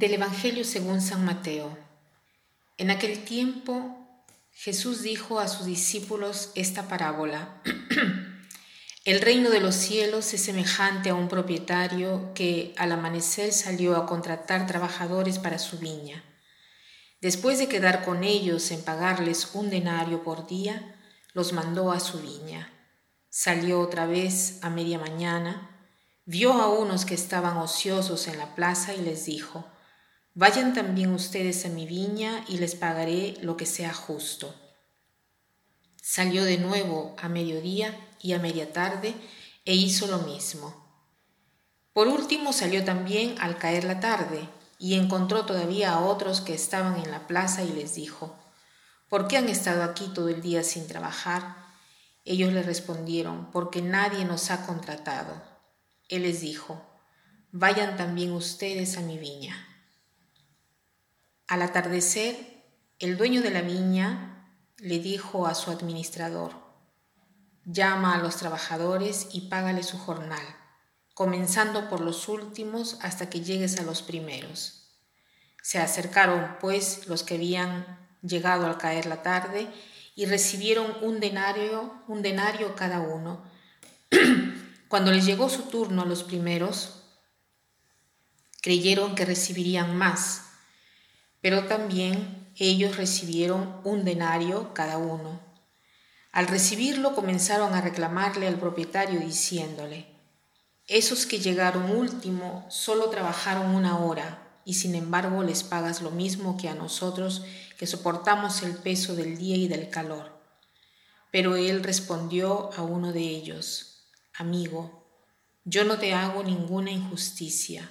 Del Evangelio según San Mateo. En aquel tiempo Jesús dijo a sus discípulos esta parábola. El reino de los cielos es semejante a un propietario que al amanecer salió a contratar trabajadores para su viña. Después de quedar con ellos en pagarles un denario por día, los mandó a su viña. Salió otra vez a media mañana, vio a unos que estaban ociosos en la plaza y les dijo, Vayan también ustedes a mi viña y les pagaré lo que sea justo. Salió de nuevo a mediodía y a media tarde e hizo lo mismo. Por último salió también al caer la tarde y encontró todavía a otros que estaban en la plaza y les dijo, ¿por qué han estado aquí todo el día sin trabajar? Ellos le respondieron, porque nadie nos ha contratado. Él les dijo, vayan también ustedes a mi viña. Al atardecer, el dueño de la viña le dijo a su administrador, llama a los trabajadores y págale su jornal, comenzando por los últimos hasta que llegues a los primeros. Se acercaron, pues, los que habían llegado al caer la tarde y recibieron un denario, un denario cada uno. Cuando les llegó su turno a los primeros, creyeron que recibirían más pero también ellos recibieron un denario cada uno. Al recibirlo comenzaron a reclamarle al propietario diciéndole, esos que llegaron último solo trabajaron una hora y sin embargo les pagas lo mismo que a nosotros que soportamos el peso del día y del calor. Pero él respondió a uno de ellos, amigo, yo no te hago ninguna injusticia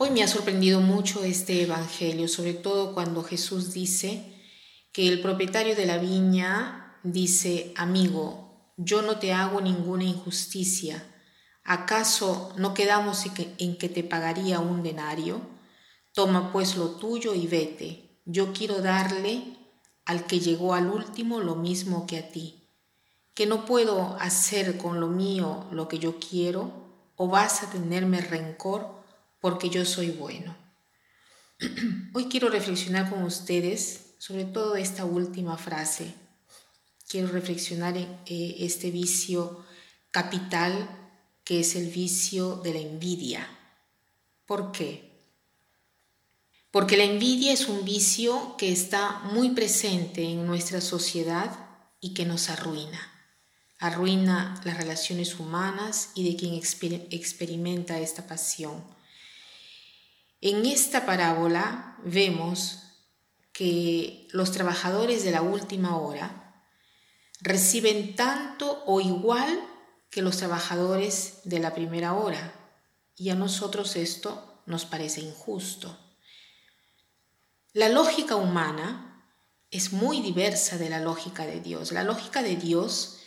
Hoy me ha sorprendido mucho este Evangelio, sobre todo cuando Jesús dice que el propietario de la viña dice, amigo, yo no te hago ninguna injusticia. ¿Acaso no quedamos en que te pagaría un denario? Toma pues lo tuyo y vete. Yo quiero darle al que llegó al último lo mismo que a ti. Que no puedo hacer con lo mío lo que yo quiero, o vas a tenerme rencor porque yo soy bueno. Hoy quiero reflexionar con ustedes sobre todo esta última frase. Quiero reflexionar en eh, este vicio capital que es el vicio de la envidia. ¿Por qué? Porque la envidia es un vicio que está muy presente en nuestra sociedad y que nos arruina. Arruina las relaciones humanas y de quien experimenta esta pasión en esta parábola vemos que los trabajadores de la última hora reciben tanto o igual que los trabajadores de la primera hora y a nosotros esto nos parece injusto. La lógica humana es muy diversa de la lógica de Dios. La lógica de Dios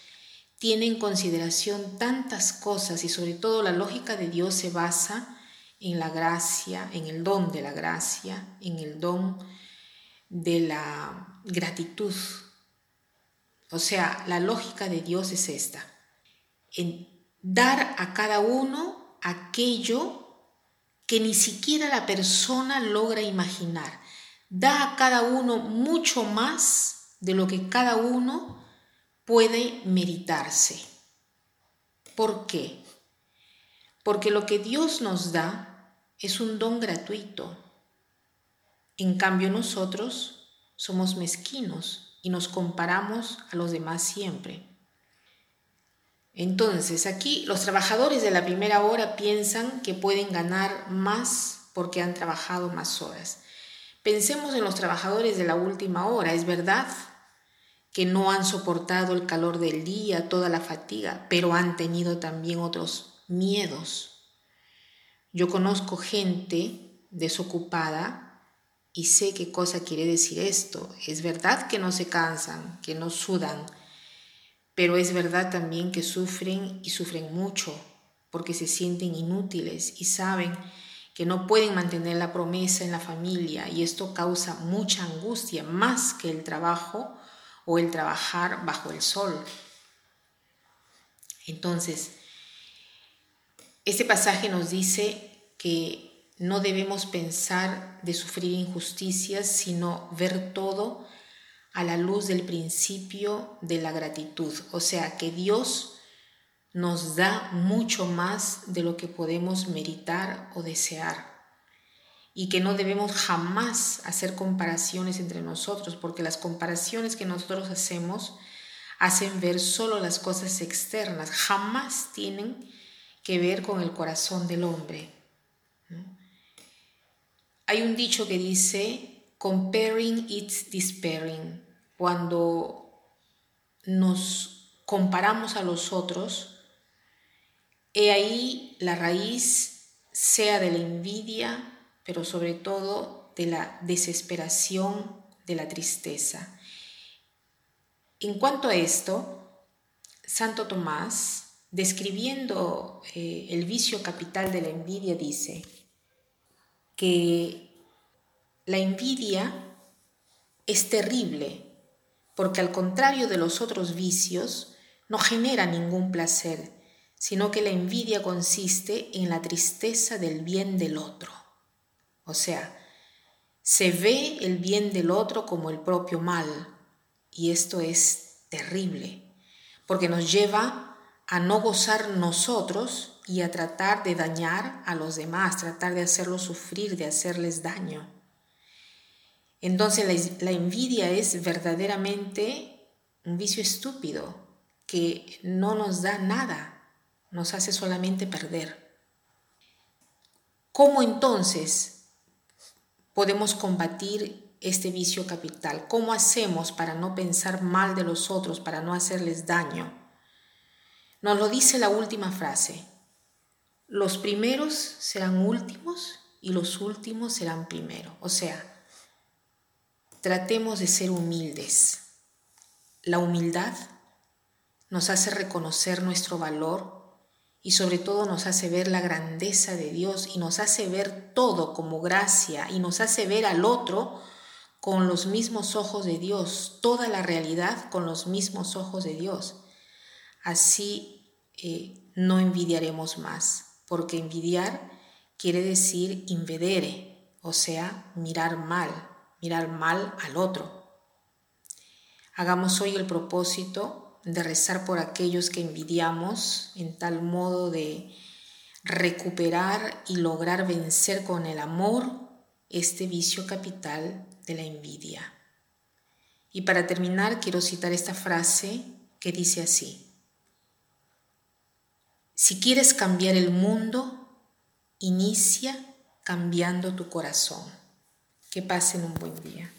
tiene en consideración tantas cosas y sobre todo la lógica de Dios se basa en la gracia, en el don de la gracia, en el don de la gratitud. O sea, la lógica de Dios es esta, en dar a cada uno aquello que ni siquiera la persona logra imaginar. Da a cada uno mucho más de lo que cada uno puede meritarse. ¿Por qué? Porque lo que Dios nos da es un don gratuito. En cambio nosotros somos mezquinos y nos comparamos a los demás siempre. Entonces aquí los trabajadores de la primera hora piensan que pueden ganar más porque han trabajado más horas. Pensemos en los trabajadores de la última hora, es verdad que no han soportado el calor del día, toda la fatiga, pero han tenido también otros miedos, yo conozco gente desocupada y sé qué cosa quiere decir esto. Es verdad que no se cansan, que no sudan, pero es verdad también que sufren y sufren mucho porque se sienten inútiles y saben que no pueden mantener la promesa en la familia y esto causa mucha angustia más que el trabajo o el trabajar bajo el sol. Entonces, este pasaje nos dice que no debemos pensar de sufrir injusticias, sino ver todo a la luz del principio de la gratitud. O sea, que Dios nos da mucho más de lo que podemos meritar o desear. Y que no debemos jamás hacer comparaciones entre nosotros, porque las comparaciones que nosotros hacemos hacen ver solo las cosas externas, jamás tienen que ver con el corazón del hombre. Hay un dicho que dice, comparing it's despairing. Cuando nos comparamos a los otros, he ahí la raíz sea de la envidia, pero sobre todo de la desesperación, de la tristeza. En cuanto a esto, Santo Tomás, describiendo eh, el vicio capital de la envidia, dice que la envidia es terrible porque al contrario de los otros vicios, no genera ningún placer, sino que la envidia consiste en la tristeza del bien del otro. O sea, se ve el bien del otro como el propio mal, y esto es terrible, porque nos lleva a no gozar nosotros y a tratar de dañar a los demás, tratar de hacerlos sufrir, de hacerles daño. Entonces la, envidia es verdaderamente un vicio estúpido que no nos da nada, nos hace solamente perder. ¿Cómo entonces podemos combatir este vicio capital? ¿Cómo hacemos para no pensar mal de los otros, para no hacerles daño? Nos lo dice la última frase. Los primeros serán últimos y los últimos serán primeros. O sea, tratemos de ser humildes. La humildad nos hace reconocer nuestro valor y sobre todo nos hace ver la grandeza de Dios y nos hace ver todo como gracia y nos hace ver al otro con los mismos ojos de Dios, toda la realidad con los mismos ojos de Dios. Así eh, no envidiaremos más, porque envidiar quiere decir invedere, o sea, mirar mal, mirar mal al otro. Hagamos hoy el propósito de rezar por aquellos que envidiamos en tal modo de recuperar y lograr vencer con el amor este vicio capital de la envidia. Y para terminar, quiero citar esta frase que dice así. Si quieres cambiar el mundo, inicia cambiando tu corazón. Que pasen un buen día.